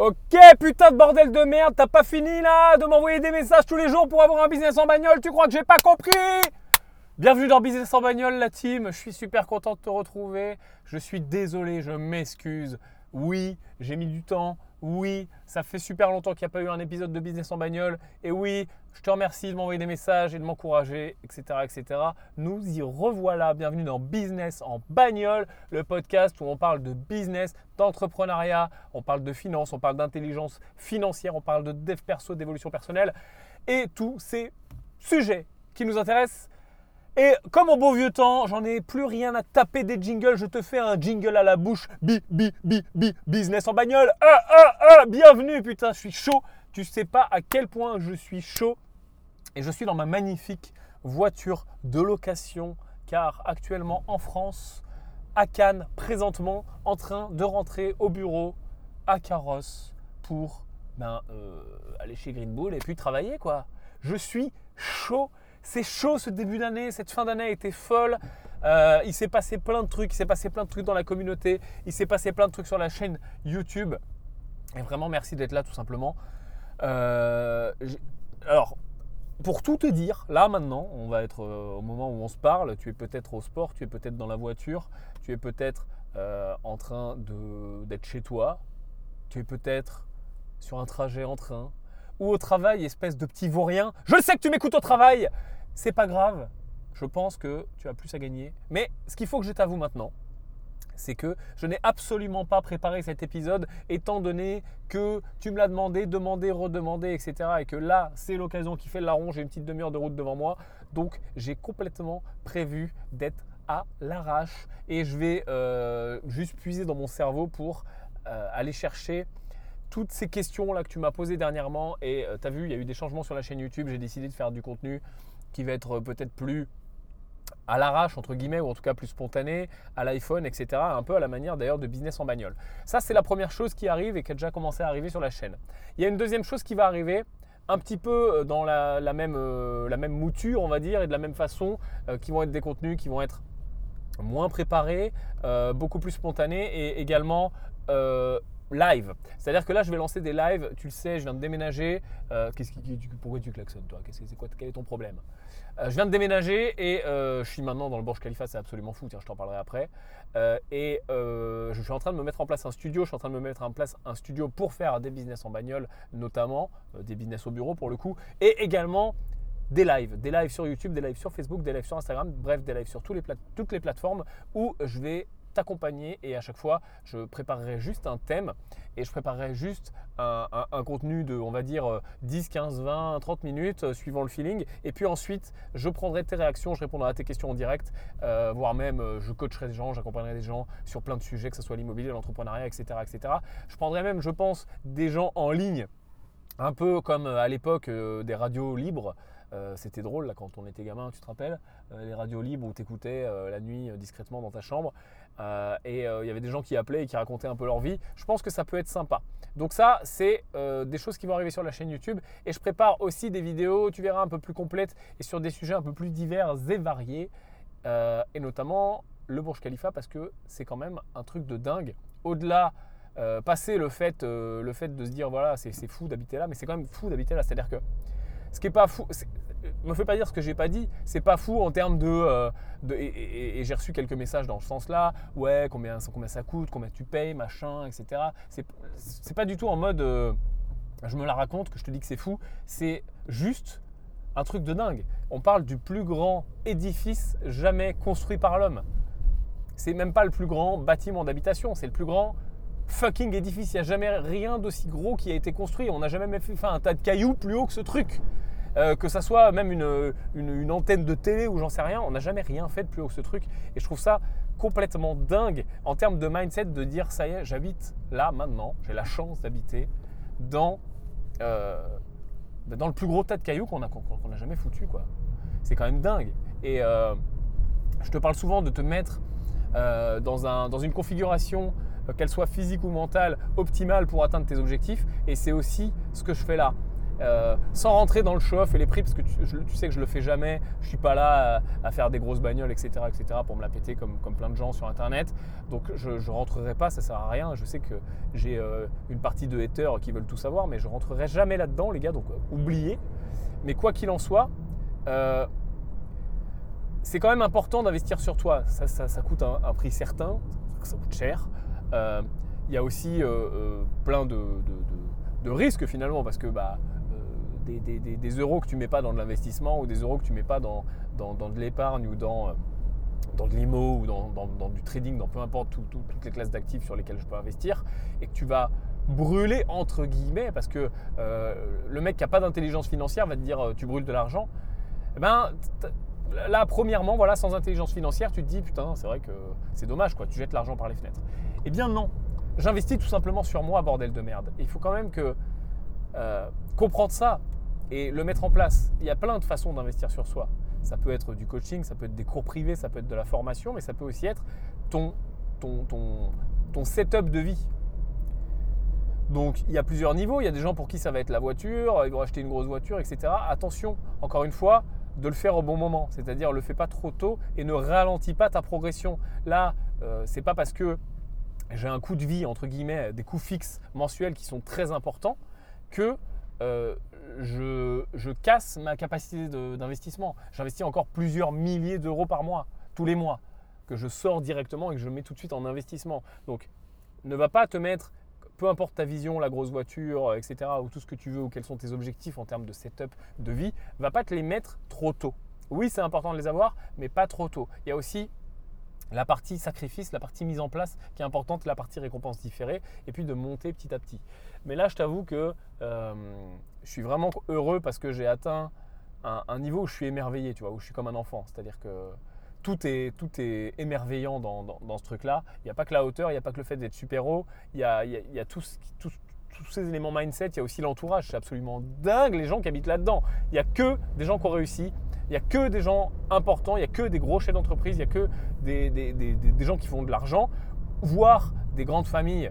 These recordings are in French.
Ok, putain de bordel de merde, t'as pas fini là de m'envoyer des messages tous les jours pour avoir un business en bagnole, tu crois que j'ai pas compris? Bienvenue dans Business en bagnole, la team. Je suis super content de te retrouver. Je suis désolé, je m'excuse. Oui, j'ai mis du temps. Oui, ça fait super longtemps qu'il n'y a pas eu un épisode de Business en bagnole. Et oui, je te remercie de m'envoyer des messages et de m'encourager, etc., etc. Nous y revoilà. Bienvenue dans Business en bagnole, le podcast où on parle de business, d'entrepreneuriat, on parle de finance, on parle d'intelligence financière, on parle de dev perso, d'évolution personnelle et tous ces sujets qui nous intéressent et comme au beau vieux temps, j'en ai plus rien à taper des jingles, je te fais un jingle à la bouche. Bi, bi, bi, bi, business en bagnole. Ah, ah, ah, bienvenue, putain, je suis chaud. Tu sais pas à quel point je suis chaud. Et je suis dans ma magnifique voiture de location, car actuellement en France, à Cannes, présentement, en train de rentrer au bureau à Carrosse pour ben, euh, aller chez Green Bull et puis travailler, quoi. Je suis chaud. C'est chaud ce début d'année, cette fin d'année a été folle. Euh, il s'est passé plein de trucs, il s'est passé plein de trucs dans la communauté, il s'est passé plein de trucs sur la chaîne YouTube. Et vraiment merci d'être là tout simplement. Euh, alors, pour tout te dire, là maintenant, on va être euh, au moment où on se parle, tu es peut-être au sport, tu es peut-être dans la voiture, tu es peut-être en train d'être chez toi, tu es peut-être sur un trajet en train, ou au travail, espèce de petit vaurien. Je sais que tu m'écoutes au travail, c'est pas grave. Je pense que tu as plus à gagner. Mais ce qu'il faut que je t'avoue maintenant, c'est que je n'ai absolument pas préparé cet épisode, étant donné que tu me l'as demandé, demandé, redemandé, etc. Et que là, c'est l'occasion qui fait le larron. J'ai une petite demi-heure de route devant moi. Donc, j'ai complètement prévu d'être à l'arrache. Et je vais euh, juste puiser dans mon cerveau pour euh, aller chercher toutes ces questions-là que tu m'as posées dernièrement. Et euh, tu as vu, il y a eu des changements sur la chaîne YouTube. J'ai décidé de faire du contenu qui va être euh, peut-être plus à l'arrache, entre guillemets, ou en tout cas plus spontané, à l'iPhone, etc. Un peu à la manière d'ailleurs de business en bagnole. Ça, c'est la première chose qui arrive et qui a déjà commencé à arriver sur la chaîne. Il y a une deuxième chose qui va arriver, un petit peu euh, dans la, même, la même mouture, on va dire, et de la même façon, qui vont être des contenus qui vont être moins préparés, beaucoup plus spontanés et également live. C'est-à-dire que là, je vais lancer des lives. Tu le sais, je viens de déménager. Euh, qui, pourquoi tu klaxonnes, toi? C'est quoi, Quel est ton problème? Euh, Je viens de déménager et euh, je suis maintenant dans le Burj Khalifa. C'est absolument fou. Tiens, je t'en parlerai après. et je suis en train de me mettre en place un studio. Je suis en train de me mettre en place un studio pour faire des business en bagnole, notamment des business au bureau pour le coup, et également des lives, des lives sur YouTube, des lives sur Facebook, des lives sur Instagram, bref, des lives sur toutes les plateformes où je vais t'accompagner et à chaque fois je préparerai juste un thème et je préparerai juste un, contenu de on va dire 10, 15, 20, 30 minutes euh, suivant le feeling et puis ensuite je prendrai tes réactions, je répondrai à tes questions en direct, euh, voire même euh, je coacherai des gens, j'accompagnerai des gens sur plein de sujets, que ce soit l'immobilier, l'entrepreneuriat, etc., etc. Je prendrai même, je pense, des gens en ligne, un peu comme à l'époque des radios libres. C'était drôle là quand on était gamin, tu te rappelles? Les radios libres où tu écoutais euh, la nuit discrètement dans ta chambre. et il y avait des gens qui appelaient et qui racontaient un peu leur vie. Je pense que ça peut être sympa. Donc ça, c'est des choses qui vont arriver sur la chaîne YouTube. Et je prépare aussi des vidéos, tu verras, un peu plus complètes et sur des sujets un peu plus divers et variés. et notamment le Burj Khalifa parce que c'est quand même un truc de dingue. Au-delà passer le fait, le fait de se dire voilà c'est fou d'habiter là, mais c'est quand même fou d'habiter là. C'est-à-dire que ce qui est pas fou, me fais pas dire ce que j'ai pas dit, c'est pas fou en termes de. Euh, et, j'ai reçu quelques messages dans ce sens-là, ouais, combien, combien ça coûte, combien tu payes, machin, etc. C'est pas du tout en mode euh, je me la raconte que je te dis que c'est fou, c'est juste un truc de dingue. On parle du plus grand édifice jamais construit par l'homme. C'est même pas le plus grand bâtiment d'habitation, c'est le plus grand fucking édifice. Il n'y a jamais rien d'aussi gros qui a été construit. On n'a jamais fait un tas de cailloux plus haut que ce truc. Euh, que ça soit même une, une, antenne de télé ou j'en sais rien, on n'a jamais rien fait de plus haut que ce truc. Et je trouve ça complètement dingue en termes de mindset de dire ça y est, j'habite là maintenant, j'ai la chance d'habiter dans, euh, dans le plus gros tas de cailloux qu'on qu'on jamais foutu. quoi. C'est quand même dingue. Et euh, je te parle souvent de te mettre dans, un, dans une configuration qu'elle soit physique ou mentale, optimale pour atteindre tes objectifs. Et c'est aussi ce que je fais là. euh, sans rentrer dans le show-off et les prix, parce que tu, sais que je le fais jamais, je suis pas là à, faire des grosses bagnoles, etc., etc., pour me la péter comme, comme plein de gens sur Internet. Donc je ne rentrerai pas, ça sert à rien. Je sais que j'ai euh, une partie de haters qui veulent tout savoir, mais je rentrerai jamais là-dedans, les gars, donc oubliez. Mais quoi qu'il en soit, c'est quand même important d'investir sur toi. Ça, ça, coûte un, prix certain, ça coûte cher. Il y a aussi plein de, risques finalement, parce que bah, des, euros que tu mets pas dans de l'investissement ou des euros que tu mets pas dans, de l'épargne ou dans, euh, de l'IMO ou dans, du trading, dans peu importe toutes les classes d'actifs sur lesquelles je peux investir, et que tu vas brûler entre guillemets, parce que euh, le mec qui n'a pas d'intelligence financière va te dire euh, tu brûles de l'argent, eh ben, là premièrement, voilà, sans intelligence financière, tu te dis putain, c'est vrai que c'est dommage, quoi, tu jettes l'argent par les fenêtres. Eh bien non, j'investis tout simplement sur moi, bordel de merde. il faut quand même que comprendre ça, et le mettre en place. Il y a plein de façons d'investir sur soi. Ça peut être du coaching, ça peut être des cours privés, ça peut être de la formation, mais ça peut aussi être ton, setup de vie. Donc il y a plusieurs niveaux. Il y a des gens pour qui ça va être la voiture, ils vont acheter une grosse voiture, etc. Attention, encore une fois, de le faire au bon moment. C'est-à-dire, le fais pas trop tôt et ne ralentis pas ta progression. Là, euh, c'est pas parce que j'ai un coût de vie, entre guillemets, des coûts fixes mensuels qui sont très importants, que euh, je, casse ma capacité d'investissement. J'investis encore plusieurs milliers d'euros par mois, tous les mois, que je sors directement et que je mets tout de suite en investissement. Donc, ne va pas te mettre, peu importe ta vision, la grosse voiture, etc., ou tout ce que tu veux, ou quels sont tes objectifs en termes de setup de vie, va pas te les mettre trop tôt. Oui, c'est important de les avoir, mais pas trop tôt. Il y a aussi la partie sacrifice, la partie mise en place qui est importante, la partie récompense différée, et puis de monter petit à petit. Mais là, je t'avoue que euh, je suis vraiment heureux parce que j'ai atteint un, niveau où je suis émerveillé, tu vois, où je suis comme un enfant. C'est-à-dire que tout est, tout est émerveillant dans, ce truc-là. Il n'y a pas que la hauteur, il n'y a pas que le fait d'être super-héros, il y a, y a, tous ces éléments mindset, il y a aussi l'entourage. C'est absolument dingue les gens qui habitent là-dedans. Il n'y a que des gens qui ont réussi, il n'y a que des gens importants, il n'y a que des gros chefs d'entreprise, il n'y a que des, des, gens qui font de l'argent, voire des grandes familles.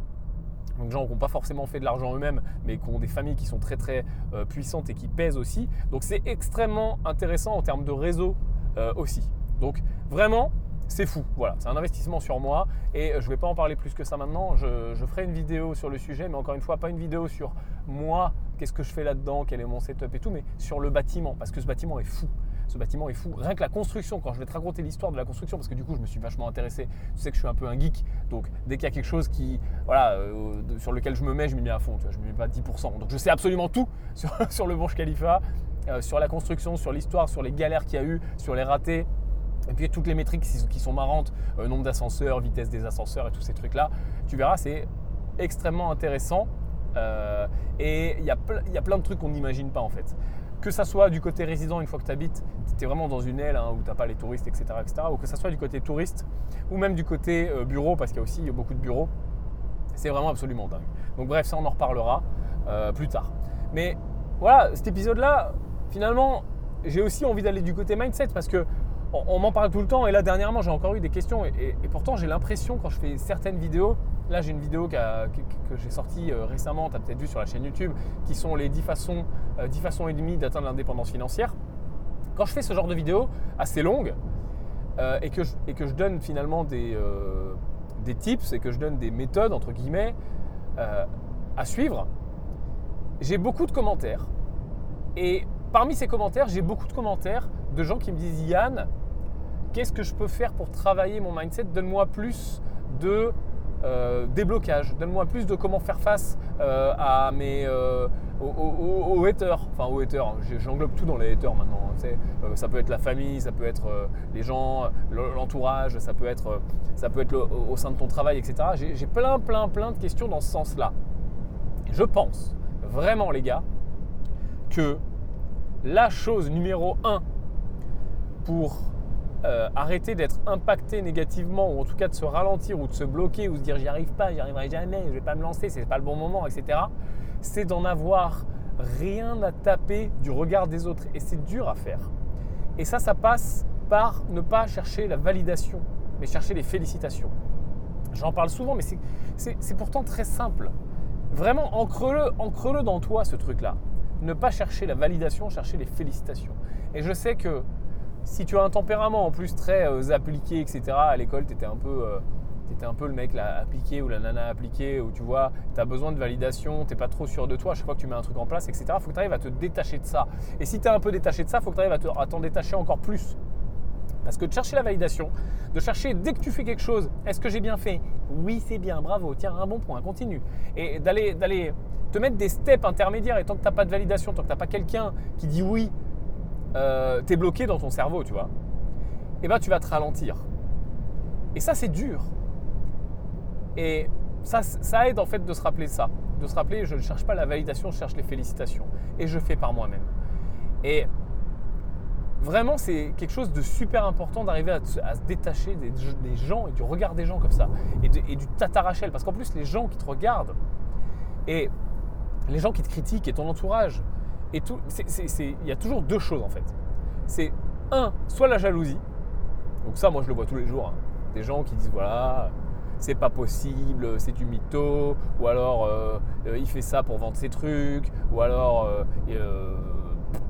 Donc, des gens qui n'ont pas forcément fait de l'argent eux-mêmes, mais qui ont des familles qui sont très très euh, puissantes et qui pèsent aussi. Donc c'est extrêmement intéressant en termes de réseau euh, aussi. Donc vraiment, c'est fou. Voilà, c'est un investissement sur moi et je ne vais pas en parler plus que ça maintenant. Je, ferai une vidéo sur le sujet, mais encore une fois, pas une vidéo sur moi, qu'est-ce que je fais là-dedans, quel est mon setup et tout, mais sur le bâtiment, parce que ce bâtiment est fou ce bâtiment est fou. Rien que la construction, quand je vais te raconter l'histoire de la construction, parce que du coup je me suis vachement intéressé, tu sais que je suis un peu un geek, donc dès qu'il y a quelque chose qui, voilà, euh, sur lequel je me mets, je me mets à fond, tu vois, je me mets pas 10%. Donc je sais absolument tout sur, sur le Burj Khalifa, euh, sur la construction, sur l'histoire, sur les galères qu'il y a eu, sur les ratés. Et puis toutes les métriques qui sont marrantes, euh, nombre d'ascenseurs, vitesse des ascenseurs et tous ces trucs-là, tu verras, c'est extrêmement intéressant. et il y, y, a plein de trucs qu'on n'imagine pas en fait que ça soit du côté résident une fois que tu habites, tu es vraiment dans une aile hein, où tu n'as pas les touristes, etc., etc., ou que ça soit du côté touriste, ou même du côté euh, bureau, parce qu'il y a aussi beaucoup de bureaux, c'est vraiment absolument dingue. Donc bref, ça on en reparlera euh, plus tard. Mais voilà, cet épisode-là, finalement, j'ai aussi envie d'aller du côté mindset, parce que on, m'en parle tout le temps, et là dernièrement j'ai encore eu des questions, et pourtant j'ai l'impression quand je fais certaines vidéos, Là, j'ai une vidéo que, j'ai sortie euh, récemment, tu as peut-être vu sur la chaîne YouTube, qui sont les 10 façons, 10 euh, façons et demie d'atteindre l'indépendance financière. Quand je fais ce genre de vidéo assez longue euh, et, que je, et, que je, donne finalement des, des, tips et que je donne des méthodes, entre guillemets, à suivre, j'ai beaucoup de commentaires. Et parmi ces commentaires, j'ai beaucoup de commentaires de gens qui me disent Yann, qu'est-ce que je peux faire pour travailler mon mindset? Donne-moi plus de euh, déblocage. Donne-moi plus de comment faire face euh, à mes, euh, aux, haters. Enfin, aux haters, hein. j'englobe tout dans les haters maintenant. Hein, ça peut être la famille, ça peut être les gens, l'entourage, ça peut être, ça peut être au sein de ton travail, etc. J'ai plein, plein, plein de questions dans ce sens-là. Je pense vraiment, les gars, que la chose numéro un pour euh, arrêter d'être impacté négativement ou en tout cas de se ralentir ou de se bloquer ou se dire j'y arrive pas, j'y arriverai jamais, je vais pas me lancer, c'est pas le bon moment, etc. C'est d'en avoir rien à taper du regard des autres et c'est dur à faire. Et ça, ça passe par ne pas chercher la validation, mais chercher les félicitations. J'en parle souvent, mais c'est pourtant très simple. Vraiment, ancre-le ancre -le dans toi, ce truc-là. Ne pas chercher la validation, chercher les félicitations. Et je sais que si tu as un tempérament en plus très euh, appliqué, etc., à l'école, tu étais un peu... Euh, un peu le mec là, appliqué ou la nana appliquée, où tu vois, tu as besoin de validation, tu n'es pas trop sûr de toi, chaque fois que tu mets un truc en place, etc., faut que tu arrives à te détacher de ça. Et si tu es un peu détaché de ça, faut que tu arrives à t'en détacher encore plus. Parce que de chercher la validation, de chercher dès que tu fais quelque chose, est-ce que j'ai bien fait? Oui, c'est bien, bravo, tiens, un bon point, continue. Et d'aller, d'aller te mettre des steps intermédiaires, et tant que tu n'as pas de validation, tant que tu n'as pas quelqu'un qui dit oui, euh, tu es bloqué dans ton cerveau, tu vois, et eh ben tu vas te ralentir. Et ça, c'est dur. Et ça, ça aide en fait de se rappeler ça. De se rappeler, je ne cherche pas la validation, je cherche les félicitations. Et je fais par moi-même. Et vraiment, c'est quelque chose de super important d'arriver à, se détacher des, gens et du regard des gens comme ça. Et, du tatarachel. Parce qu'en plus, les gens qui te regardent et les gens qui te critiquent et ton entourage, et il y a toujours deux choses en fait. C'est un, soit la jalousie. Donc ça, moi, je le vois tous les jours. Hein. Des gens qui disent voilà, c'est pas possible, c'est du mytho, ou alors euh, euh, il fait ça pour vendre ses trucs, ou alors euh,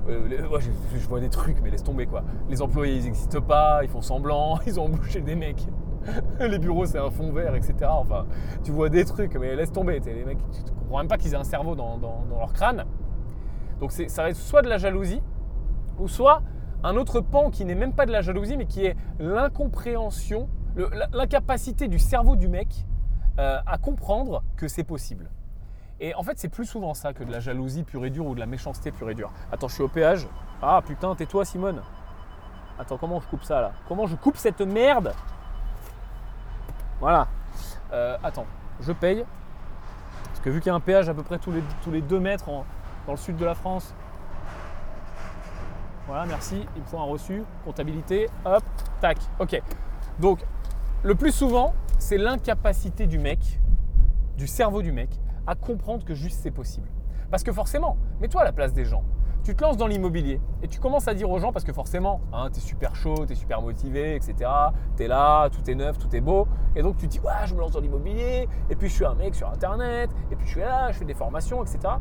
je, vois des trucs, mais laisse tomber quoi. Les employés ils n'existent pas, ils font semblant, ils ont embauché des mecs. les bureaux c'est un fond vert, etc. Enfin, tu vois des trucs, mais laisse tomber. Les mecs, tu ne comprends même pas qu'ils aient un cerveau dans, leur crâne. Donc ça va être soit de la jalousie, ou soit un autre pan qui n'est même pas de la jalousie, mais qui est l'incompréhension l'incapacité du cerveau du mec euh, à comprendre que c'est possible. Et en fait, c'est plus souvent ça que de la jalousie pure et dure ou de la méchanceté pure et dure. Attends, je suis au péage. Ah putain, tais-toi, Simone. Attends, comment je coupe ça là? Comment je coupe cette merde? Voilà. Euh, attends, je paye. Parce que vu qu'il y a un péage à peu près tous les, tous les deux mètres dans le sud de la France. Voilà, merci. Il me faut un reçu. Comptabilité. Hop, tac. Ok. Donc, le plus souvent, c'est l'incapacité du mec, du cerveau du mec, à comprendre que juste c'est possible. Parce que forcément, mets-toi à la place des gens. Tu te lances dans l'immobilier et tu commences à dire aux gens, parce que forcément, hein, tu es super chaud, tu es super motivé, etc. Tu es là, tout est neuf, tout est beau. Et donc tu dis, ouais, je me lance dans l'immobilier, et puis je suis un mec sur Internet, et puis je suis là, je fais des formations, etc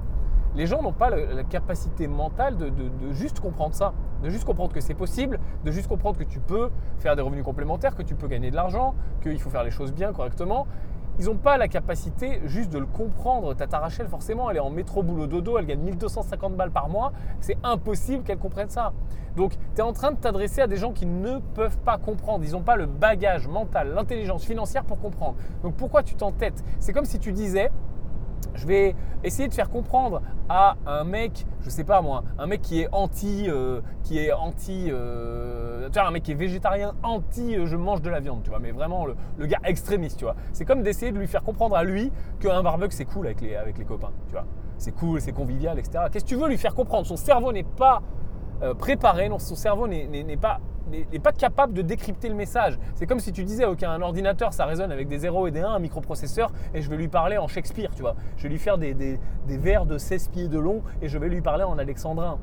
les gens n'ont pas la, capacité mentale de, juste comprendre ça, de juste comprendre que c'est possible, de juste comprendre que tu peux faire des revenus complémentaires, que tu peux gagner de l'argent, qu'il faut faire les choses bien, correctement. Ils n'ont pas la capacité juste de le comprendre. Tata Rachel, forcément, elle est en métro boulot dodo, elle gagne 1250 balles par mois. C'est impossible qu'elle comprenne ça. Donc, tu es en train de t'adresser à des gens qui ne peuvent pas comprendre. Ils n'ont pas le bagage mental, l'intelligence financière pour comprendre. Donc, pourquoi tu t'entêtes? C'est comme si tu disais, je vais essayer de faire comprendre à un mec, je sais pas moi, un mec qui est anti, euh, qui est anti, euh, tu vois, un mec qui est végétarien, anti, euh, je mange de la viande, tu vois, mais vraiment le, gars extrémiste, tu vois. C'est comme d'essayer de lui faire comprendre à lui qu'un barbecue c'est cool avec les, avec les copains, tu vois. C'est cool, c'est convivial, etc. Qu'est-ce que tu veux lui faire comprendre? Son cerveau n'est pas préparé, non, son cerveau n'est pas n'est pas capable de décrypter le message. C'est comme si tu disais, ok, un ordinateur, ça résonne avec des 0 et des 1, un microprocesseur, et je vais lui parler en Shakespeare, tu vois. Je vais lui faire des, des, vers de 16 pieds de long, et je vais lui parler en alexandrin.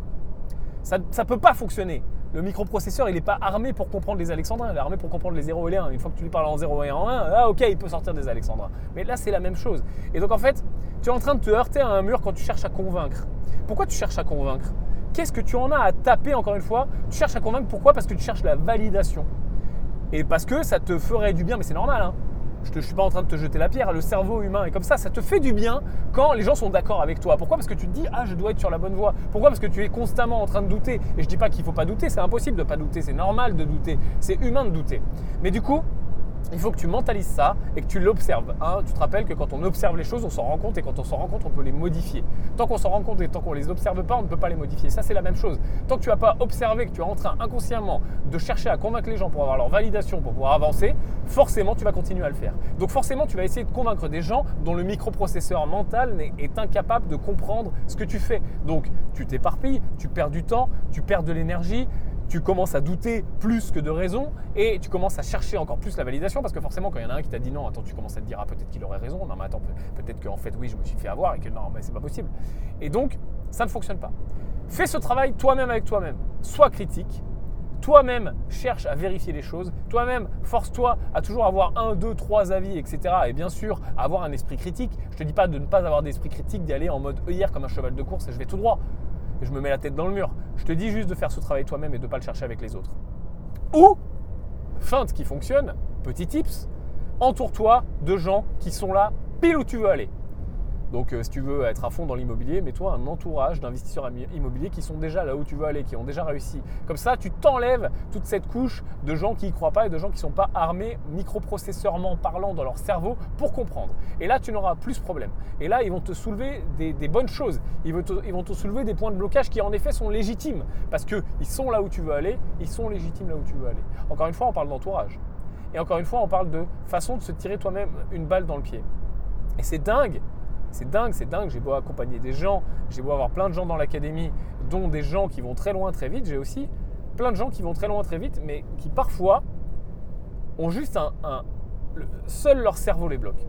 Ça ne peut pas fonctionner. Le microprocesseur, il n'est pas armé pour comprendre les alexandrins, il est armé pour comprendre les 0 et les 1. Une fois que tu lui parles en 0 et en 1, ah ok, il peut sortir des alexandrins. Mais là, c'est la même chose. Et donc en fait, tu es en train de te heurter à un mur quand tu cherches à convaincre. Pourquoi tu cherches à convaincre? Qu'est-ce que tu en as à taper encore une fois? Tu cherches à convaincre pourquoi? Parce que tu cherches la validation. Et parce que ça te ferait du bien, mais c'est normal. Hein. Je ne suis pas en train de te jeter la pierre. Le cerveau humain est comme ça. Ça te fait du bien quand les gens sont d'accord avec toi. Pourquoi? Parce que tu te dis ah je dois être sur la bonne voie. Pourquoi? Parce que tu es constamment en train de douter. Et je ne dis pas qu'il ne faut pas douter. C'est impossible de ne pas douter. C'est normal de douter. C'est humain de douter. Mais du coup, il faut que tu mentalises ça et que tu l'observes. Hein. tu te rappelles que quand on observe les choses, on s'en rend compte et quand on s'en rend compte, on peut les modifier. Tant qu'on s'en rend compte et tant qu'on les observe pas, on ne peut pas les modifier. Ça, c'est la même chose. Tant que tu n'as pas observé que tu es en train inconsciemment de chercher à convaincre les gens pour avoir leur validation, pour pouvoir avancer, forcément, tu vas continuer à le faire. Donc forcément, tu vas essayer de convaincre des gens dont le microprocesseur mental est incapable de comprendre ce que tu fais. Donc, tu t'éparpilles, tu perds du temps, tu perds de l'énergie, tu commences à douter plus que de raison et tu commences à chercher encore plus la validation parce que forcément quand il y en a un qui t'a dit non, attends, tu commences à te dire ah peut-être qu'il aurait raison, non mais attends, peut-être qu'en fait oui je me suis fait avoir et que non mais c'est pas possible. Et donc ça ne fonctionne pas. Fais ce travail toi-même avec toi-même. Sois critique, toi-même cherche à vérifier les choses, toi-même force-toi à toujours avoir un, deux, trois avis, etc. Et bien sûr, avoir un esprit critique. Je te dis pas de ne pas avoir d'esprit critique, d'y aller en mode œillère comme un cheval de course et je vais tout droit. Je me mets la tête dans le mur. Je te dis juste de faire ce travail toi-même et de ne pas le chercher avec les autres. Ou, feinte qui fonctionne, petit tips, entoure-toi de gens qui sont là pile où tu veux aller. Donc euh, si tu veux être à fond dans l'immobilier, mets-toi un entourage d'investisseurs immobiliers qui sont déjà là où tu veux aller, qui ont déjà réussi. Comme ça, tu t'enlèves toute cette couche de gens qui n'y croient pas et de gens qui ne sont pas armés microprocesseurement parlant dans leur cerveau pour comprendre. Et là, tu n'auras plus ce problème. Et là, ils vont te soulever des, bonnes choses. Ils vont, te, ils vont te soulever des points de blocage qui en effet sont légitimes. Parce qu'ils sont là où tu veux aller, ils sont légitimes là où tu veux aller. Encore une fois, on parle d'entourage. Et encore une fois, on parle de façon de se tirer toi-même une balle dans le pied. Et c'est dingue c'est dingue, c'est dingue. J'ai beau accompagner des gens, j'ai beau avoir plein de gens dans l'académie, dont des gens qui vont très loin très vite. J'ai aussi plein de gens qui vont très loin très vite, mais qui parfois ont juste un, seul leur cerveau les bloque.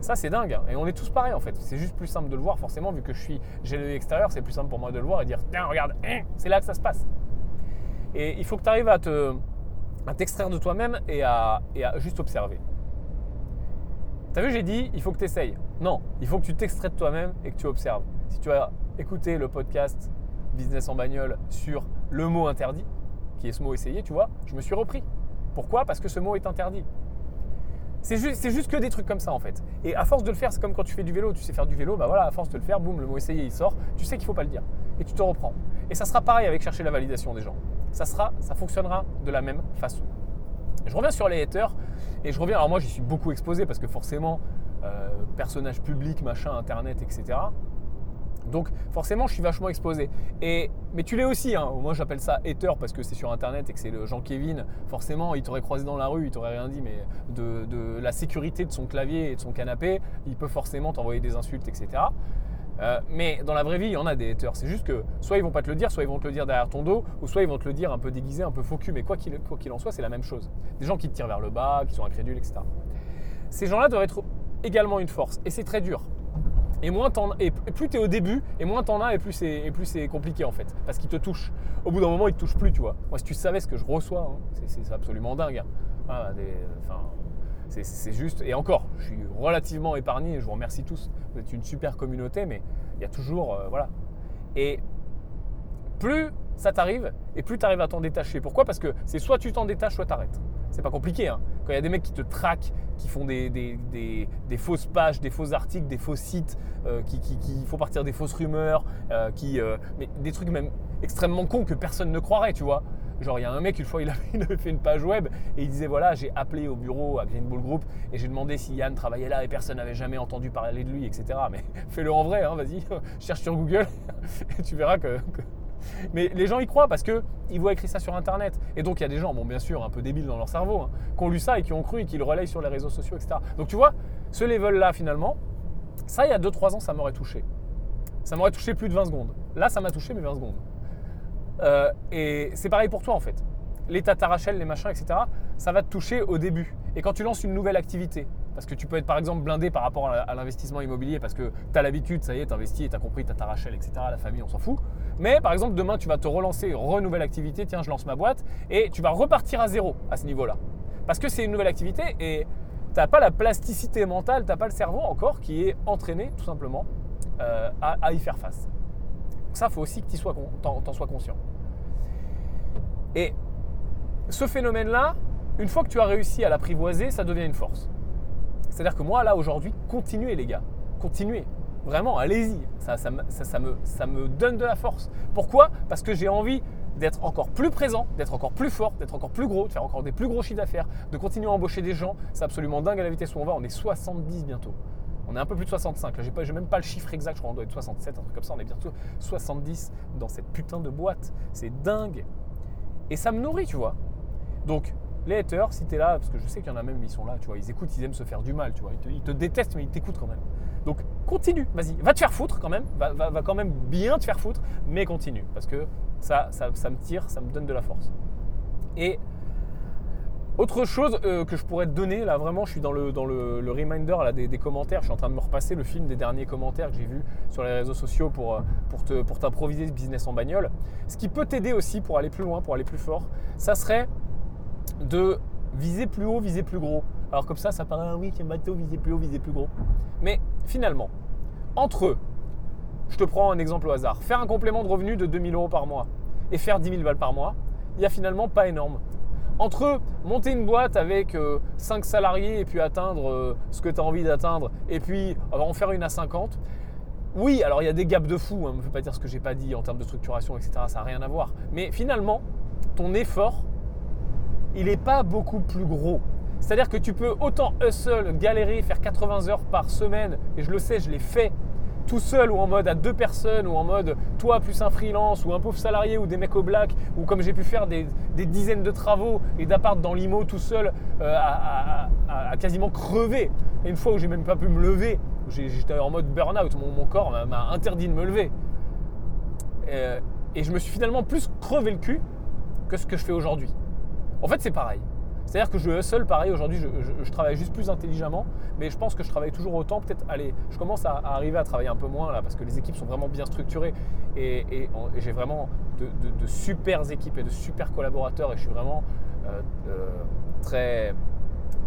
Ça, c'est dingue. Hein. Et on est tous pareils en fait. C'est juste plus simple de le voir, forcément, vu que je suis, j'ai l'œil extérieur, c'est plus simple pour moi de le voir et dire Tiens, regarde, hein, c'est là que ça se passe. Et il faut que tu arrives à, te, t'extraire de toi-même et à juste observer. T'as vu, j'ai dit, il faut que tu essayes. Non, il faut que tu t'extrais de toi-même et que tu observes. Si tu as écouté le podcast Business en bagnole sur le mot interdit, qui est ce mot essayé, tu vois, je me suis repris. Pourquoi? Parce que ce mot est interdit. C'est juste, que des trucs comme ça en fait. Et à force de le faire, c'est comme quand tu fais du vélo, tu sais faire du vélo, bah voilà, à force de le faire, boum, le mot essayé il sort, tu sais qu'il ne faut pas le dire. Et tu te reprends. Et ça sera pareil avec chercher la validation des gens. Ça, sera, ça fonctionnera de la même façon. Je reviens sur les haters et je reviens. Alors, moi, j'y suis beaucoup exposé parce que forcément, euh, personnage public, machin, internet, etc. Donc forcément, je suis vachement exposé. Et, mais tu l'es aussi. Hein. Moi, j'appelle ça hater parce que c'est sur Internet et que c'est le Jean Kevin. Forcément, il t'aurait croisé dans la rue, il t'aurait rien dit, mais de, la sécurité de son clavier et de son canapé, il peut forcément t'envoyer des insultes, etc. Euh, mais dans la vraie vie, il y en a des haters. C'est juste que soit ils vont pas te le dire, soit ils vont te le dire derrière ton dos, ou soit ils vont te le dire un peu déguisé, un peu faux. Mais quoi qu'il en soit, c'est la même chose. Des gens qui te tirent vers le bas, qui sont incrédules, etc. Ces gens-là doivent être également une force. Et c'est très dur. Et, moins et plus tu es au début, et moins t'en as, et plus c'est compliqué en fait. Parce qu'ils te touchent. Au bout d'un moment, ils te touchent plus, tu vois. Moi, si tu savais ce que je reçois, hein, c'est absolument dingue. Hein. Ah, c'est juste. Et encore, je suis relativement épargné, je vous remercie tous. Vous êtes une super communauté, mais il y a toujours. Euh, voilà. Et plus ça t'arrive, et plus tu arrives à t'en détacher. Pourquoi? Parce que c'est soit tu t'en détaches, soit tu arrêtes. C'est pas compliqué. Hein. Quand il y a des mecs qui te traquent, qui font des, des, fausses pages, des faux articles, des faux sites, euh, qui, font partir des fausses rumeurs, euh, qui, des trucs même extrêmement cons que personne ne croirait, tu vois. Genre, il y a un mec, une fois, il avait, fait une page web et il disait voilà, j'ai appelé au bureau à Green Bull Group et j'ai demandé si Yann travaillait là et personne n'avait jamais entendu parler de lui, etc. Mais fais-le en vrai, hein, vas-y, cherche sur Google et tu verras que mais les gens y croient parce qu'ils voient écrit ça sur Internet. Et donc il y a des gens, bon bien sûr, un peu débiles dans leur cerveau, hein, qui ont lu ça et qui ont cru et qui le relayent sur les réseaux sociaux, etc. Donc tu vois, ce level-là finalement, ça il y a 2-3 ans, ça m'aurait touché. Ça m'aurait touché plus de 20 secondes. Là, ça m'a touché, mais 20 secondes. Euh, et c'est pareil pour toi en fait. Les Tata Rachel, les machins, etc., ça va te toucher au début. Et quand tu lances une nouvelle activité, parce que tu peux être par exemple blindé par rapport à l'investissement immobilier parce que tu as l'habitude, ça y est, tu investis et tu as compris, tu as ta etc. La famille, on s'en fout. Mais par exemple, demain, tu vas te relancer, renouvelle activité, tiens, je lance ma boîte et tu vas repartir à zéro à ce niveau-là. Parce que c'est une nouvelle activité et tu n'as pas la plasticité mentale, tu n'as pas le cerveau encore qui est entraîné tout simplement euh, à, y faire face. ça, il faut aussi que tu en sois conscient. Et ce phénomène-là, une fois que tu as réussi à l'apprivoiser, ça devient une force. C'est-à-dire que moi, là, aujourd'hui, continuez, les gars. Continuez. Vraiment, allez-y. Ça, ça, me, donne de la force. Pourquoi? Parce que j'ai envie d'être encore plus présent, d'être encore plus fort, d'être encore plus gros, de faire encore des plus gros chiffres d'affaires, de continuer à embaucher des gens. C'est absolument dingue à la vitesse où on va. On est 70 bientôt. On est un peu plus de 65. Là, j'ai même pas le chiffre exact. Je crois qu'on doit être 67, un truc comme ça. On est bientôt 70 dans cette putain de boîte. C'est dingue. Et ça me nourrit, tu vois. Donc, les haters, si tu es là, parce que je sais qu'il y en a même, ils sont là, tu vois, ils écoutent, ils aiment se faire du mal, tu vois, ils te, détestent, mais ils t'écoutent quand même. Donc continue, vas-y, va te faire foutre quand même, va, quand même bien te faire foutre, mais continue, parce que ça, ça, me tire, ça me donne de la force. Et autre chose euh, que je pourrais te donner, là vraiment, je suis dans le, dans le, reminder là, des, commentaires, je suis en train de me repasser le film des derniers commentaires que j'ai vus sur les réseaux sociaux pour, euh, pour, te, pour t'improviser ce business en bagnole. Ce qui peut t'aider aussi pour aller plus loin, pour aller plus fort, ça serait de viser plus haut, viser plus gros. Alors comme ça, ça paraît, ah oui, c'est bateau, viser plus haut, viser plus gros. Mais finalement, entre je te prends un exemple au hasard. Faire un complément de revenu de 2000 euros par mois et faire 10 000 balles par mois, il n'y a finalement pas énorme. Entre monter une boîte avec 5 euh, salariés et puis atteindre euh, ce que tu as envie d'atteindre et puis en faire une à 50, oui, alors il y a des gaps de fou, hein, ne pas dire ce que j'ai pas dit en termes de structuration, etc. Ça n'a rien à voir. Mais finalement, ton effort, il n'est pas beaucoup plus gros. C'est-à-dire que tu peux autant hustle, galérer, faire 80 heures par semaine, et je le sais, je l'ai fait tout seul ou en mode à deux personnes ou en mode toi plus un freelance ou un pauvre salarié ou des mecs au black ou comme j'ai pu faire des, dizaines de travaux et d'appart dans l'IMO tout seul euh, à, quasiment crever. Une fois où j'ai même pas pu me lever, j'étais en mode burn-out, mon, corps m'a interdit de me lever. Euh, et je me suis finalement plus crevé le cul que ce que je fais aujourd'hui. En fait, c'est pareil. C'est-à-dire que je hustle, pareil, aujourd'hui, je, travaille juste plus intelligemment, mais je pense que je travaille toujours autant. Peut-être, allez, je commence à, arriver à travailler un peu moins là, parce que les équipes sont vraiment bien structurées et, j'ai vraiment de, super équipes et de super collaborateurs et je suis vraiment euh, euh, très,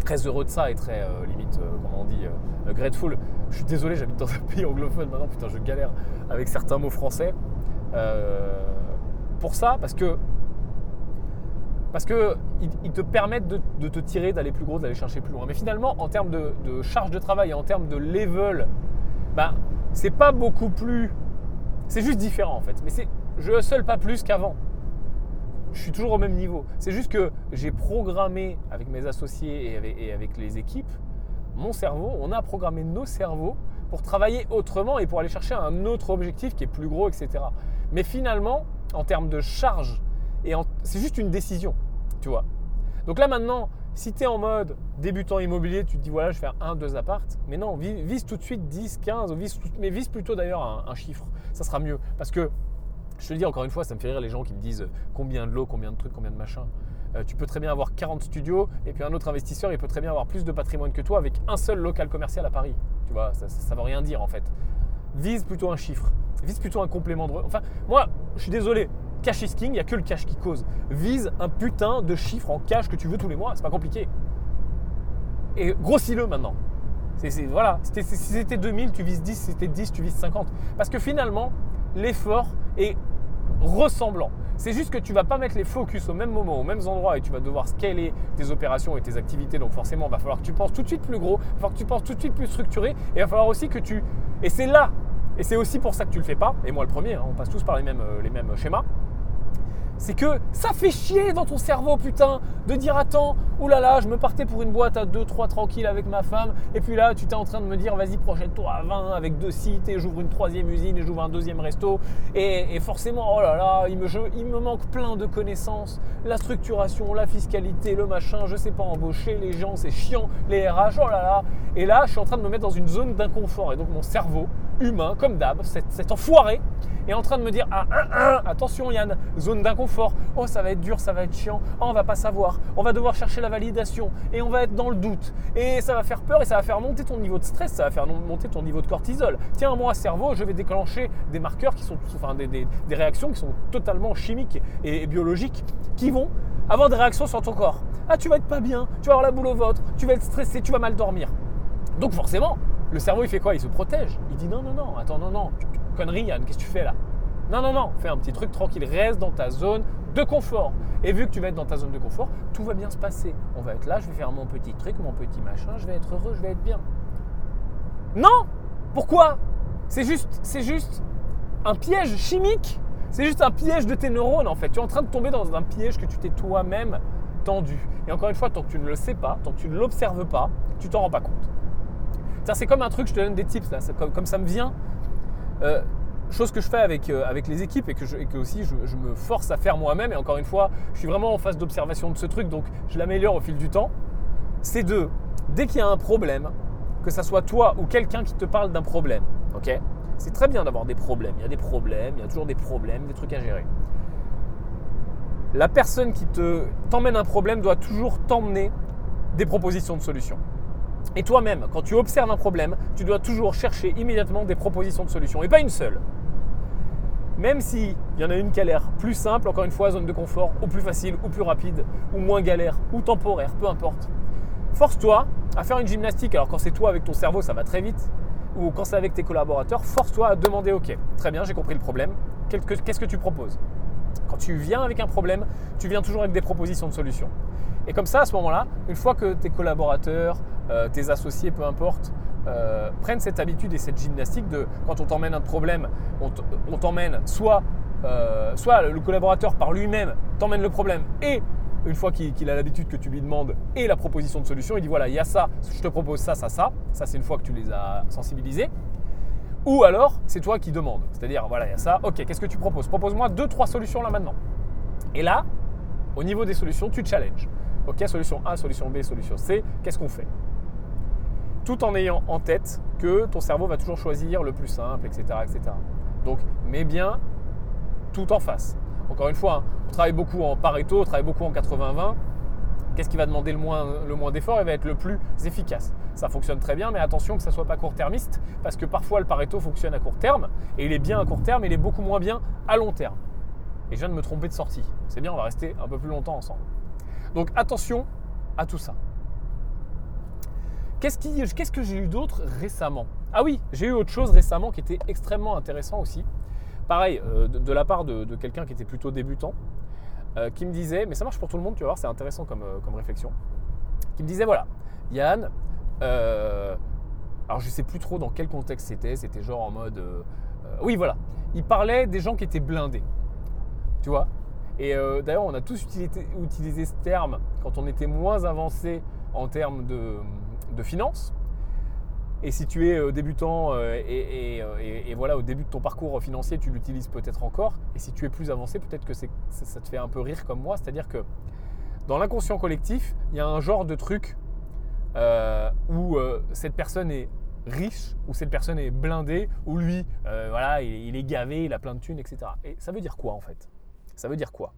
très heureux de ça et très, euh, limite, comment on dit, grateful. Je suis désolé, j'habite dans un pays anglophone maintenant, putain, je galère avec certains mots français. pour ça, parce que parce qu'ils te permettent de, te tirer, d'aller plus gros, d'aller chercher plus loin. Mais finalement, en termes de, charge de travail en termes de level, ben, c'est pas beaucoup plus. C'est juste différent en fait. Mais c'est, je hustle pas plus qu'avant. Je suis toujours au même niveau. C'est juste que j'ai programmé avec mes associés et avec les équipes mon cerveau. On a programmé nos cerveaux pour travailler autrement et pour aller chercher un autre objectif qui est plus gros, etc. Mais finalement, en termes de charge et c'est juste une décision, tu vois. Donc là maintenant, si tu es en mode débutant immobilier, tu te dis voilà, je vais faire un, deux appartes. Mais non, vise, tout de suite 10, 15, mais vise plutôt d'ailleurs un, chiffre. Ça sera mieux. Parce que, je te le dis encore une fois, ça me fait rire les gens qui me disent combien de lots, combien de trucs, combien de machins. Euh, tu peux très bien avoir 40 studios et puis un autre investisseur, il peut très bien avoir plus de patrimoine que toi avec un seul local commercial à Paris. Tu vois, ça ne veut rien dire en fait. Vise plutôt un chiffre. Vise plutôt un complément de... Enfin, moi, je suis désolé, Cash is king, il n'y a que le cash qui cause. Vise un putain de chiffre en cash que tu veux tous les mois, c'est pas compliqué. Et grossis-le maintenant. voilà, si c'était 2000, tu vises 10, si c'était 10, tu vises 50. Parce que finalement, l'effort est ressemblant. C'est juste que tu vas pas mettre les focus au même moment, aux mêmes endroits et tu vas devoir scaler tes opérations et tes activités. Donc forcément, il va falloir que tu penses tout de suite plus gros, il va falloir que tu penses tout de suite plus structuré et il va falloir aussi que tu... Et c'est là, et c'est aussi pour ça que tu le fais pas, et moi le premier, hein, on passe tous par les mêmes, euh, les mêmes schémas, c'est que ça fait chier dans ton cerveau, putain, de dire attends, oulala, je me partais pour une boîte à 2-3 tranquille avec ma femme, et puis là, tu t'es en train de me dire, vas-y, projette-toi à 20 avec deux sites, et j'ouvre une troisième usine, et j'ouvre un deuxième resto, et, forcément, oh là là, il me, il me manque plein de connaissances, la structuration, la fiscalité, le machin, je sais pas embaucher les gens, c'est chiant, les RH, oh là là, et là, je suis en train de me mettre dans une zone d'inconfort, et donc mon cerveau, humain, comme d'hab, cet enfoiré, est en train de me dire ah, ah, ah, attention Yann, zone d'inconfort, oh ça va être dur, ça va être chiant, oh, on va pas savoir, on va devoir chercher la validation. Et on va être dans le doute. Et ça va faire peur et ça va faire monter ton niveau de stress, ça va faire monter ton niveau de cortisol. Tiens, moi cerveau, je vais déclencher des marqueurs qui sont, enfin des, réactions qui sont totalement chimiques et, biologiques qui vont avoir des réactions sur ton corps. Ah tu vas être pas bien, tu vas avoir la boule au ventre, tu vas être stressé, tu vas mal dormir. Donc forcément, le cerveau il fait quoi? Il se protège. Il dit non non non, attends non non, connerie Yann, qu'est-ce que tu fais là? Non, non, non, fais un petit truc tranquille, reste dans ta zone de confort. Et vu que tu vas être dans ta zone de confort, tout va bien se passer. On va être là, je vais faire mon petit truc, mon petit machin, je vais être heureux, je vais être bien. Non Pourquoi? C'est juste, c'est juste un piège chimique. C'est juste un piège de tes neurones en fait. Tu es en train de tomber dans un piège que tu t'es toi-même tendu. Et encore une fois, tant que tu ne le sais pas, tant que tu ne l'observes pas, tu t'en rends pas compte. C'est comme un truc, je te donne des tips là, comme, comme ça me vient, euh, chose que je fais avec, euh, avec les équipes et que, que aussi je, me force à faire moi-même, et encore une fois, je suis vraiment en phase d'observation de ce truc, donc je l'améliore au fil du temps, c'est de, dès qu'il y a un problème, que ça soit toi ou quelqu'un qui te parle d'un problème, ok? C'est très bien d'avoir des problèmes, il y a des problèmes, il y a toujours des problèmes, des trucs à gérer. La personne qui te t'emmène un problème doit toujours t'emmener des propositions de solutions. Et toi-même, quand tu observes un problème, tu dois toujours chercher immédiatement des propositions de solutions, et pas une seule. Même s'il y en a une qui a l'air plus simple, encore une fois, zone de confort, ou plus facile, ou plus rapide, ou moins galère, ou temporaire, peu importe. Force-toi à faire une gymnastique. Alors quand c'est toi avec ton cerveau, ça va très vite. ou quand c'est avec tes collaborateurs, force-toi à demander OK. Très bien, j'ai compris le problème. Qu'est-ce que tu proposes? Quand tu viens avec un problème, tu viens toujours avec des propositions de solutions. Et comme ça, à ce moment-là, une fois que tes collaborateurs, euh, tes associés, peu importe, euh, prennent cette habitude et cette gymnastique de quand on t'emmène un problème, on t'emmène soit, euh, soit le collaborateur par lui-même t'emmène le problème et une fois qu'il a l'habitude que tu lui demandes et la proposition de solution, il dit voilà, il y a ça, je te propose ça, ça, ça. Ça, c'est une fois que tu les as sensibilisés. Ou alors, c'est toi qui demandes. C'est-à-dire, voilà, il y a ça, ok, qu'est-ce que tu proposes? Propose-moi deux, trois solutions là maintenant. Et là, au niveau des solutions, tu challenges. Ok, solution A, solution B, solution C, qu'est-ce qu'on fait? Tout en ayant en tête que ton cerveau va toujours choisir le plus simple, etc. etc. Donc, mets bien tout en face. Encore une fois, hein, on travaille beaucoup en Pareto, on travaille beaucoup en 80-20. Qu'est-ce qui va demander le moins, le moins d'efforts? Et va être le plus efficace Ça fonctionne très bien, mais attention que ça ne soit pas court-termiste, parce que parfois le Pareto fonctionne à court terme, et il est bien à court terme, et il est beaucoup moins bien à long terme. Et je viens de me tromper de sortie. C'est bien, on va rester un peu plus longtemps ensemble. Donc attention à tout ça. Qu'est-ce, que j'ai eu d'autre récemment? Ah oui, j'ai eu autre chose récemment qui était extrêmement intéressant aussi. Pareil, euh, de, la part de, quelqu'un qui était plutôt débutant, euh, qui me disait, mais ça marche pour tout le monde, tu vas voir, c'est intéressant comme, euh, réflexion, qui me disait, voilà, Yann, alors je ne sais plus trop dans quel contexte c'était, c'était genre en mode, oui voilà, il parlait des gens qui étaient blindés, tu vois, et d'ailleurs on a tous utilisé, ce terme quand on était moins avancé en termes de, de finances, et si tu es euh, débutant euh, euh, et, voilà au début de ton parcours financier, tu l'utilises peut-être encore. Et si tu es plus avancé, peut-être que ça, te fait un peu rire comme moi. C'est-à-dire que dans l'inconscient collectif, il y a un genre de truc où cette personne est riche, où cette personne est blindée, où lui, voilà, il, est gavé, il a plein de thunes, etc. Et ça veut dire quoi en fait? Ça veut dire quoi?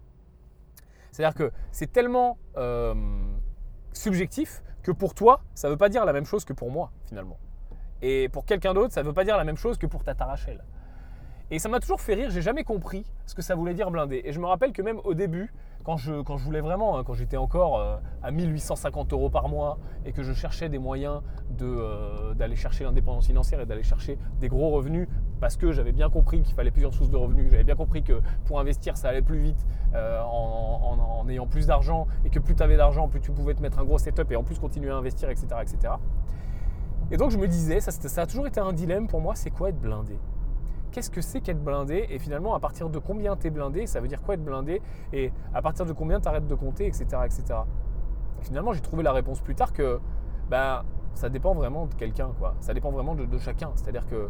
C'est-à-dire que c'est tellement subjectif que pour toi, ça ne veut pas dire la même chose que pour moi finalement. Et pour quelqu'un d'autre, ça ne veut pas dire la même chose que pour Tata Rachel. Et ça m'a toujours fait rire, j'ai jamais compris ce que ça voulait dire blindé. Et je me rappelle que même au début, quand je, voulais vraiment, hein, quand j'étais encore euh, à 1850 euros par mois et que je cherchais des moyens euh, d'aller chercher l'indépendance financière et d'aller chercher des gros revenus, parce que j'avais bien compris qu'il fallait plusieurs sources de revenus, j'avais bien compris que pour investir, ça allait plus vite euh, en, en, ayant plus d'argent et que plus tu avais d'argent, plus tu pouvais te mettre un gros setup et en plus continuer à investir, etc. etc. Et donc je me disais, ça, ça a toujours été un dilemme pour moi, c'est quoi être blindé? Qu'est-ce que c'est qu'être blindé Et finalement, à partir de combien tu es blindé Ça veut dire quoi être blindé Et à partir de combien tu arrêtes de compter, etc. etc. finalement, j'ai trouvé la réponse plus tard que ben, ça dépend vraiment de quelqu'un. quoi. Ça dépend vraiment de, chacun. C'est-à-dire que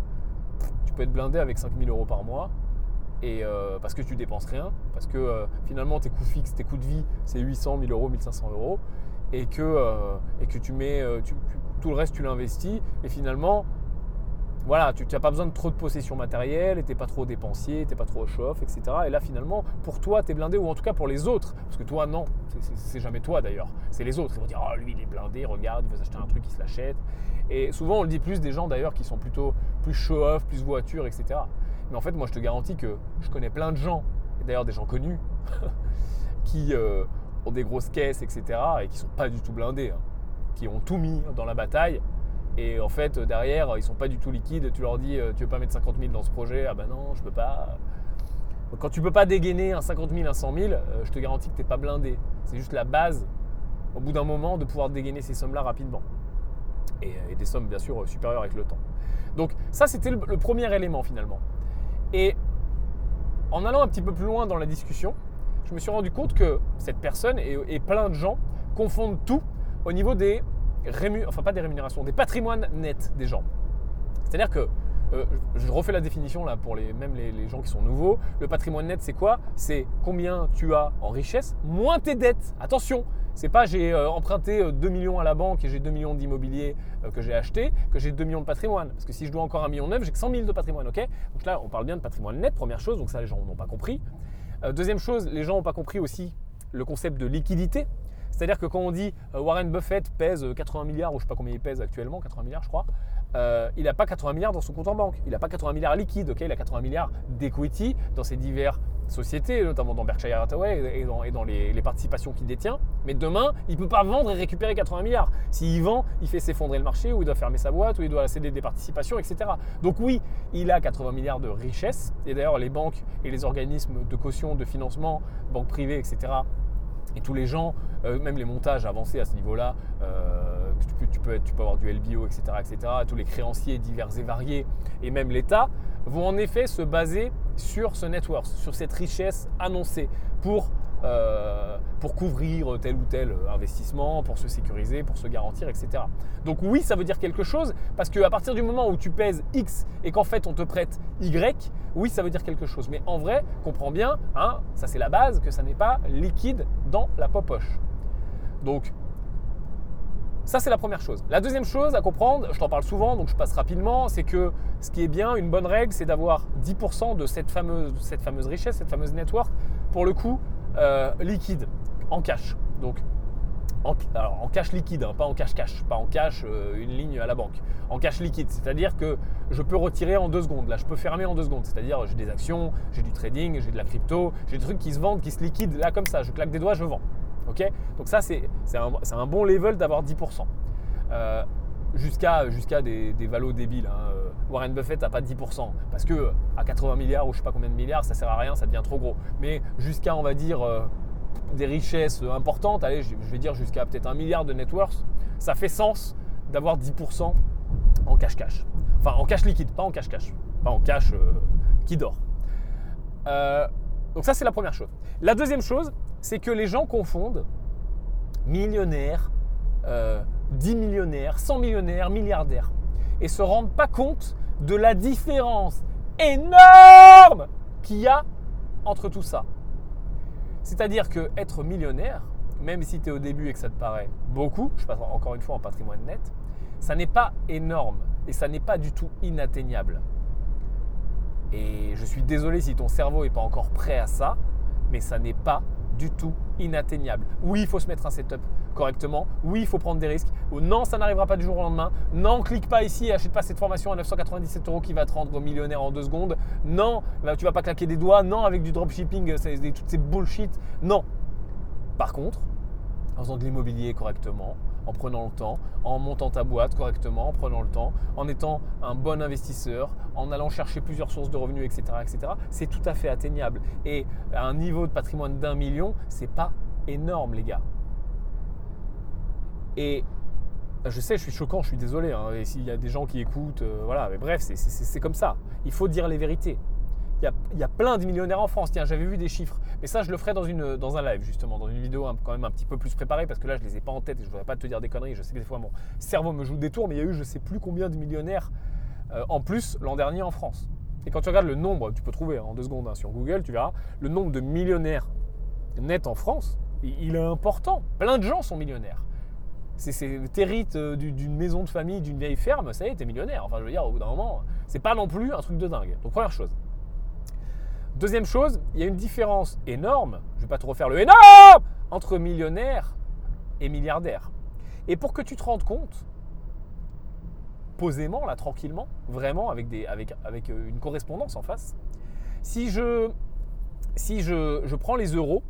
tu peux être blindé avec 5000 euros par mois et euh, parce que tu dépenses rien, parce que euh, finalement tes coûts fixes, tes coûts de vie, c'est 800, 1000 euros, 1500 euros, et que, euh, et que tu mets, tout le reste tu l'investis, et finalement, voilà, tu n'as pas besoin de trop de possession matérielle, tu n'es pas trop dépensier, tu n'es pas trop chauffe, etc. Et là, finalement, pour toi, tu es blindé, ou en tout cas pour les autres, parce que toi, non, c'est jamais toi d'ailleurs, c'est les autres. Ils vont dire, oh, lui, il est blindé, regarde, il veut s'acheter un truc, il se l'achète. Et souvent, on le dit plus des gens d'ailleurs qui sont plutôt plus show-off, plus voiture, etc. Mais en fait, moi, je te garantis que je connais plein de gens, et d'ailleurs des gens connus, qui euh, ont des grosses caisses, etc. et qui sont pas du tout blindés, hein. qui ont tout mis dans la bataille et en fait, derrière, ils sont pas du tout liquides. Tu leur dis, euh, tu veux pas mettre 50 000 dans ce projet? Ah ben non, je peux pas. quand tu peux pas dégainer un 50 000, un 100 000, euh, je te garantis que tu n'es pas blindé. C'est juste la base, au bout d'un moment, de pouvoir dégainer ces sommes-là rapidement. Et, des sommes, bien sûr, supérieures avec le temps. Donc ça, c'était le, premier élément finalement. Et en allant un petit peu plus loin dans la discussion, je me suis rendu compte que cette personne et plein de gens confondent tout au niveau des enfin pas des rémunérations, des patrimoines nets des gens. C'est-à-dire que, euh, je refais la définition là pour les, même les, gens qui sont nouveaux, le patrimoine net c'est quoi? C'est combien tu as en richesse moins tes dettes. Attention, c'est pas j'ai euh, emprunté 2 euh, millions à la banque et j'ai 2 millions d'immobilier que j'ai acheté, que j'ai 2 millions de patrimoine. Parce que si je dois encore 1 million neuf, j'ai que 100 000 de patrimoine, ok? Donc là, on parle bien de patrimoine net, première chose, donc ça les gens n'ont pas compris. deuxième chose, les gens n'ont pas compris aussi le concept de liquidité. C'est-à-dire que quand on dit euh, Warren Buffett pèse 80 euh, milliards, ou je ne sais pas combien il pèse actuellement, 80 milliards je crois, euh, il n'a pas 80 milliards dans son compte en banque, il n'a pas 80 milliards liquides, il a 80 milliards d'equity dans ses divers société, notamment dans Berkshire Hathaway et dans, et les participations qu'il détient. Mais demain, il ne peut pas vendre et récupérer 80 milliards. S'il vend, il fait s'effondrer le marché, ou il doit fermer sa boîte, ou il doit céder des participations, etc. Donc oui, il a 80 milliards de richesses. Et d'ailleurs, les banques et les organismes de caution, de financement, banques privées, etc., et tous les gens, euh, même les montages avancés à ce niveau-là, euh, tu, peux, tu, peux, tu peux avoir du LBO, etc., etc., tous les créanciers divers et variés, et même l'État, vont en effet se baser sur ce net worth, sur cette richesse annoncée pour, euh, pour couvrir tel ou tel investissement, pour se sécuriser, pour se garantir, etc. Donc oui, ça veut dire quelque chose, parce qu'à partir du moment où tu pèses X et qu'en fait on te prête Y, oui, ça veut dire quelque chose. Mais en vrai, comprends bien, hein, ça c'est la base, que ça n'est pas liquide dans la poche. Donc ça, c'est la première chose. La deuxième chose à comprendre, je t'en parle souvent, donc je passe rapidement, c'est que ce qui est bien, une bonne règle, c'est d'avoir 10% de cette fameuse, cette fameuse richesse, cette fameuse network, pour le coup, euh, liquide, en cash. Donc, en, alors, cash liquide, hein, pas en cash cash, pas en cash euh, une ligne à la banque. En cash liquide, c'est-à-dire que je peux retirer en deux secondes. Là, je peux fermer en deux secondes. C'est-à-dire, j'ai des actions, j'ai du trading, j'ai de la crypto, j'ai des trucs qui se vendent, qui se liquident là comme ça. Je claque des doigts, je vends. Donc ça, c'est un, bon level d'avoir 10%. Euh, jusqu'à jusqu'à des, des valos débiles. Hein. Euh, Warren Buffett n'a pas 10%, parce que à 80 milliards ou je sais pas combien de milliards, ça sert à rien, ça devient trop gros. Mais jusqu'à, on va dire, euh, des richesses importantes, allez, je, vais dire jusqu'à peut-être un milliard de net worth, ça fait sens d'avoir 10% en cash-cash. Enfin, en cash liquide, pas en cash-cash. Pas en cash qui dort. donc ça, c'est la première chose. La deuxième chose, c'est que les gens confondent millionnaires, 10 euh, millionnaires, 100 millionnaires, milliardaires, et se rendent pas compte de la différence énorme qu'il y a entre tout ça. C'est-à-dire que être millionnaire, même si tu es au début et que ça te paraît beaucoup, je passe encore une fois en patrimoine net, ça n'est pas énorme et ça n'est pas du tout inatteignable. Et je suis désolé si ton cerveau n'est pas encore prêt à ça, mais ça n'est pas du tout inatteignable. Oui, il faut se mettre un setup correctement. Oui, il faut prendre des risques. Non, ça n'arrivera pas du jour au lendemain. Non, clique pas ici et achète pas cette formation à 997 euros qui va te rendre millionnaire en deux secondes. Non, bah, tu vas pas claquer des doigts. Non, avec du dropshipping, toutes ces bullshit. Non. Par contre, en faisant de l'immobilier correctement, en prenant le temps, en montant ta boîte correctement, en prenant le temps, en étant un bon investisseur, en allant chercher plusieurs sources de revenus, etc., etc. C'est tout à fait atteignable. Et un niveau de patrimoine d'un million, c'est pas énorme, les gars. Et je sais, je suis choquant, je suis désolé. Hein, s'il y a des gens qui écoutent, euh, voilà, mais bref, c'est comme ça. Il faut dire les vérités. Il y, a, plein de millionnaires en France. Tiens, j'avais vu des chiffres. Mais ça, je le ferai dans, une, dans un live, justement, dans une vidéo quand même un petit peu plus préparée, parce que là, je ne les ai pas en tête et je ne voudrais pas te dire des conneries. Je sais que des fois, mon cerveau me joue des tours, mais il y a eu je ne sais plus combien de millionnaires euh, en plus l'an dernier en France. Et quand tu regardes le nombre, tu peux trouver hein, en deux secondes hein, sur Google, tu verras, le nombre de millionnaires nets en France, il est important. Plein de gens sont millionnaires. C'est t'hérites euh, d'une maison de famille, d'une vieille ferme, ça y est, t'es millionnaire. Enfin, je veux dire, au bout d'un moment, c'est pas non plus un truc de dingue. Donc, première chose. Deuxième chose, il y a une différence énorme, je vais pas te refaire le énorme, entre millionnaire et milliardaire. Et pour que tu te rendes compte, posément, là, tranquillement, vraiment, avec, des, avec, avec euh, une correspondance en face, si je, si je, je prends les euros,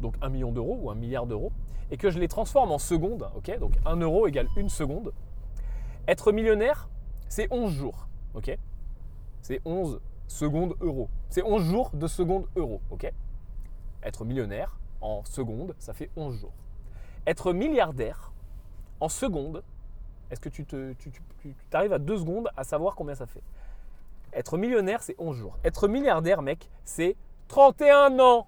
donc un million d'euros ou un milliard d'euros, et que je les transforme en secondes, ok, donc un euro égale une seconde, être millionnaire, c'est 11 jours, ok C'est 11 secondes euro. C'est 11 jours de seconde euro, ok Être millionnaire en secondes, ça fait 11 jours. Être milliardaire en secondes, est-ce que tu, te, tu, arrives à 2 secondes à savoir combien ça fait? Être millionnaire, c'est 11 jours. Être milliardaire, mec, c'est 31 ans.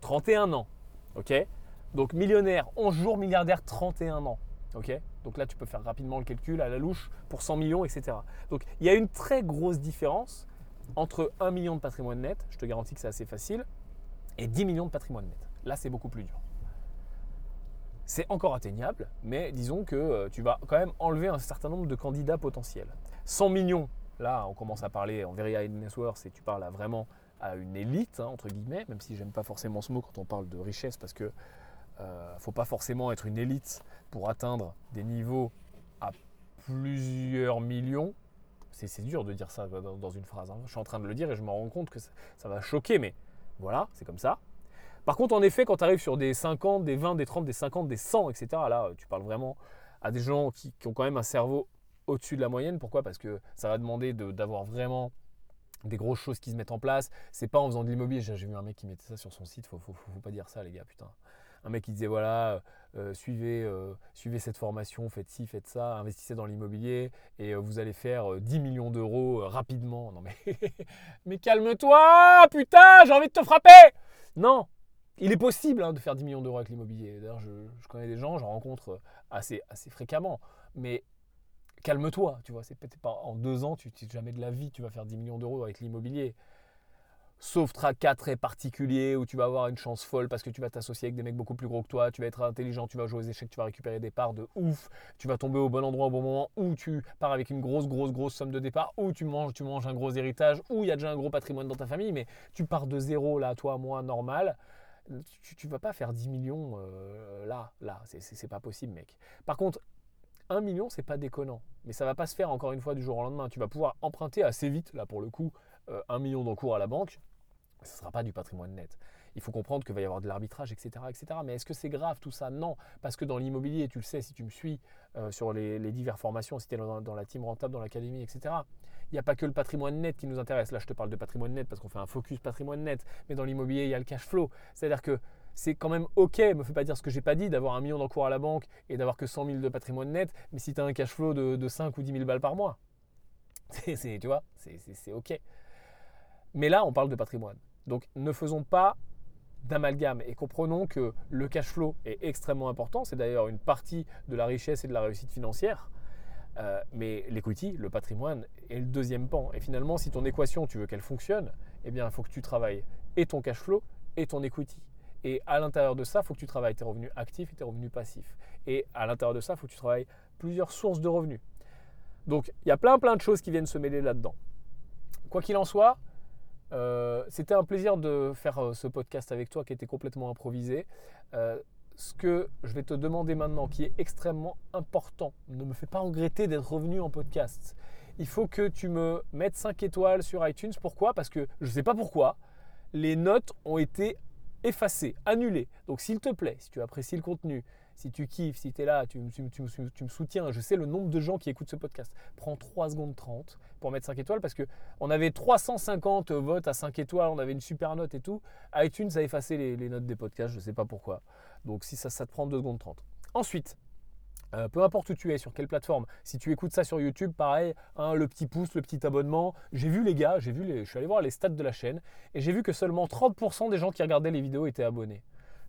31 ans, ok Donc millionnaire 11 jours, milliardaire 31 ans, ok? Donc là, tu peux faire rapidement le calcul à la louche pour 100 millions, etc. Donc il y a une très grosse différence entre 1 million de patrimoine net, je te garantis que c'est assez facile, et 10 millions de patrimoine net. Là, c'est beaucoup plus dur. C'est encore atteignable, mais disons que euh, tu vas quand même enlever un certain nombre de candidats potentiels. 100 millions, là, on commence à parler en very high net worth et tu parles vraiment à une élite, hein, entre guillemets, même si j'aime pas forcément ce mot quand on parle de richesse, parce que ne euh, faut pas forcément être une élite pour atteindre des niveaux à plusieurs millions c'est dur de dire ça dans une phrase. Hein. Je suis en train de le dire et je me rends compte que ça, va choquer, mais Voilà, c'est comme ça. Par contre, en effet, quand tu arrives sur des 50, des 20, des 30, des 50, des 100, etc., là, tu parles vraiment à des gens qui, ont quand même un cerveau au-dessus de la moyenne. Pourquoi? Parce que ça va demander d'avoir vraiment des grosses choses qui se mettent en place. C'est pas en faisant de l'immobilier. J'ai vu un mec qui mettait ça sur son site. Faut, faut, faut, pas dire ça, les gars, putain. Un mec qui disait voilà, euh, suivez, euh, suivez cette formation, faites ci, faites ça, investissez dans l'immobilier et euh, vous allez faire 10 millions d'euros rapidement. Non mais, calme-toi, putain, j'ai envie de te frapper. Non, il est possible hein, de faire 10 millions d'euros avec l'immobilier. D'ailleurs, je, connais des gens, j'en rencontre assez, assez fréquemment. Mais calme-toi, tu vois, c'est peut-être pas en deux ans, tu sais jamais de la vie, tu vas faire 10 millions d'euros avec l'immobilier. Sauf cas très particulier où tu vas avoir une chance folle parce que tu vas t'associer avec des mecs beaucoup plus gros que toi, tu vas être intelligent, tu vas jouer aux échecs, tu vas récupérer des parts de ouf, tu vas tomber au bon endroit au bon moment, ou tu pars avec une grosse, grosse, grosse somme de départ, ou tu manges, tu manges un gros héritage, ou il y a déjà un gros patrimoine dans ta famille, mais tu pars de zéro là, toi, moi, normal. Tu vas pas faire 10 millions euh, là, là, c'est pas possible, mec. Par contre, 1 million, c'est pas déconnant. Mais ça va pas se faire encore une fois du jour au lendemain. Tu vas pouvoir emprunter assez vite, là pour le coup, 1 euh, million d'encours à la banque ce ne sera pas du patrimoine net. Il faut comprendre qu'il va y avoir de l'arbitrage, etc., etc. Mais est-ce que c'est grave tout ça? Non, parce que dans l'immobilier, tu le sais, si tu me suis euh, sur les, les diverses formations, si tu es dans, la team rentable, dans l'académie, etc., il n'y a pas que le patrimoine net qui nous intéresse. Là, je te parle de patrimoine net parce qu'on fait un focus patrimoine net. Mais dans l'immobilier, il y a le cash flow. C'est-à-dire que c'est quand même OK, me fais pas dire ce que j'ai pas dit, d'avoir un million d'encours à la banque et d'avoir que 100 000 de patrimoine net, mais si tu as un cash flow de, de 5 ou 10 000 balles par mois, c'est, tu vois, c'est OK. Mais là, on parle de patrimoine. Donc ne faisons pas d'amalgame et comprenons que le cash flow est extrêmement important. C'est d'ailleurs une partie de la richesse et de la réussite financière. Euh, mais l'equity, le patrimoine, est le deuxième pan. Et finalement, si ton équation, tu veux qu'elle fonctionne, eh bien, il faut que tu travailles et ton cash flow et ton equity. Et à l'intérieur de ça, il faut que tu travailles tes revenus actifs et tes revenus passifs. Et à l'intérieur de ça, il faut que tu travailles plusieurs sources de revenus. Donc, il y a plein plein de choses qui viennent se mêler là-dedans. Quoi qu'il en soit, euh, c'était un plaisir de faire euh, ce podcast avec toi qui était complètement improvisé. Euh, ce que je vais te demander maintenant, qui est extrêmement important, ne me fais pas regretter d'être revenu en podcast. Il faut que tu me mettes 5 étoiles sur iTunes. Pourquoi? Parce que je ne sais pas pourquoi, les notes ont été effacées, annulées. Donc s'il te plaît, si tu apprécies le contenu, si tu kiffes, si tu es là, tu, me soutiens, je sais le nombre de gens qui écoutent ce podcast. Prends 3 secondes 30 pour mettre 5 étoiles parce qu'on avait 350 votes à 5 étoiles, on avait une super note et tout. iTunes a effacé les, notes des podcasts, je ne sais pas pourquoi. Donc si ça, ça te prend 2 secondes 30. Ensuite, euh, peu importe où tu es, sur quelle plateforme, si tu écoutes ça sur YouTube, pareil, hein, le petit pouce, le petit abonnement. J'ai vu les gars, j'ai vu les, je suis allé voir les stats de la chaîne et j'ai vu que seulement 30% des gens qui regardaient les vidéos étaient abonnés.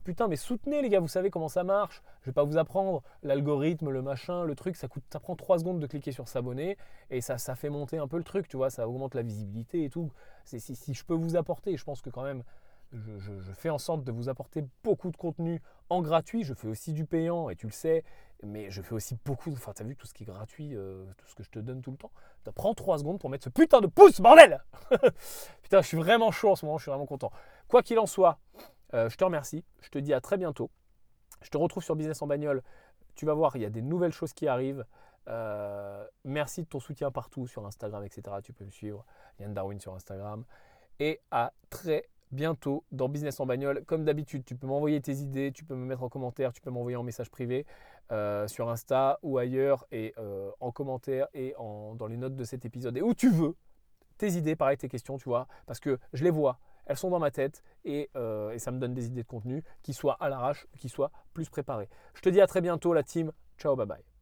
Putain, mais soutenez les gars, vous savez comment ça marche. Je vais pas vous apprendre l'algorithme, le machin, le truc. Ça, coûte, ça prend 3 secondes de cliquer sur s'abonner et ça, ça fait monter un peu le truc, tu vois. Ça augmente la visibilité et tout. Si, si je peux vous apporter, je pense que quand même, je, fais en sorte de vous apporter beaucoup de contenu en gratuit. Je fais aussi du payant et tu le sais, mais je fais aussi beaucoup. Enfin, tu as vu tout ce qui est gratuit, euh, tout ce que je te donne tout le temps. Ça prend 3 secondes pour mettre ce putain de pouce, bordel Putain, je suis vraiment chaud en ce moment, je suis vraiment content. Quoi qu'il en soit, euh, je te remercie. Je te dis à très bientôt. Je te retrouve sur Business en bagnole. Tu vas voir, il y a des nouvelles choses qui arrivent. Euh, merci de ton soutien partout sur Instagram, etc. Tu peux me suivre. Yann Darwin sur Instagram. Et à très bientôt dans Business en bagnole. Comme d'habitude, tu peux m'envoyer tes idées, tu peux me mettre en commentaire, tu peux m'envoyer en message privé euh, sur Insta ou ailleurs et en commentaire et dans les notes de cet épisode et où tu veux. Tes idées, pareil, tes questions, tu vois, parce que je les vois elles sont dans ma tête euh, et, ça me donne des idées de contenu qui soient à l'arrache, qui soient plus préparées. Je te dis à très bientôt la team. Ciao, bye bye.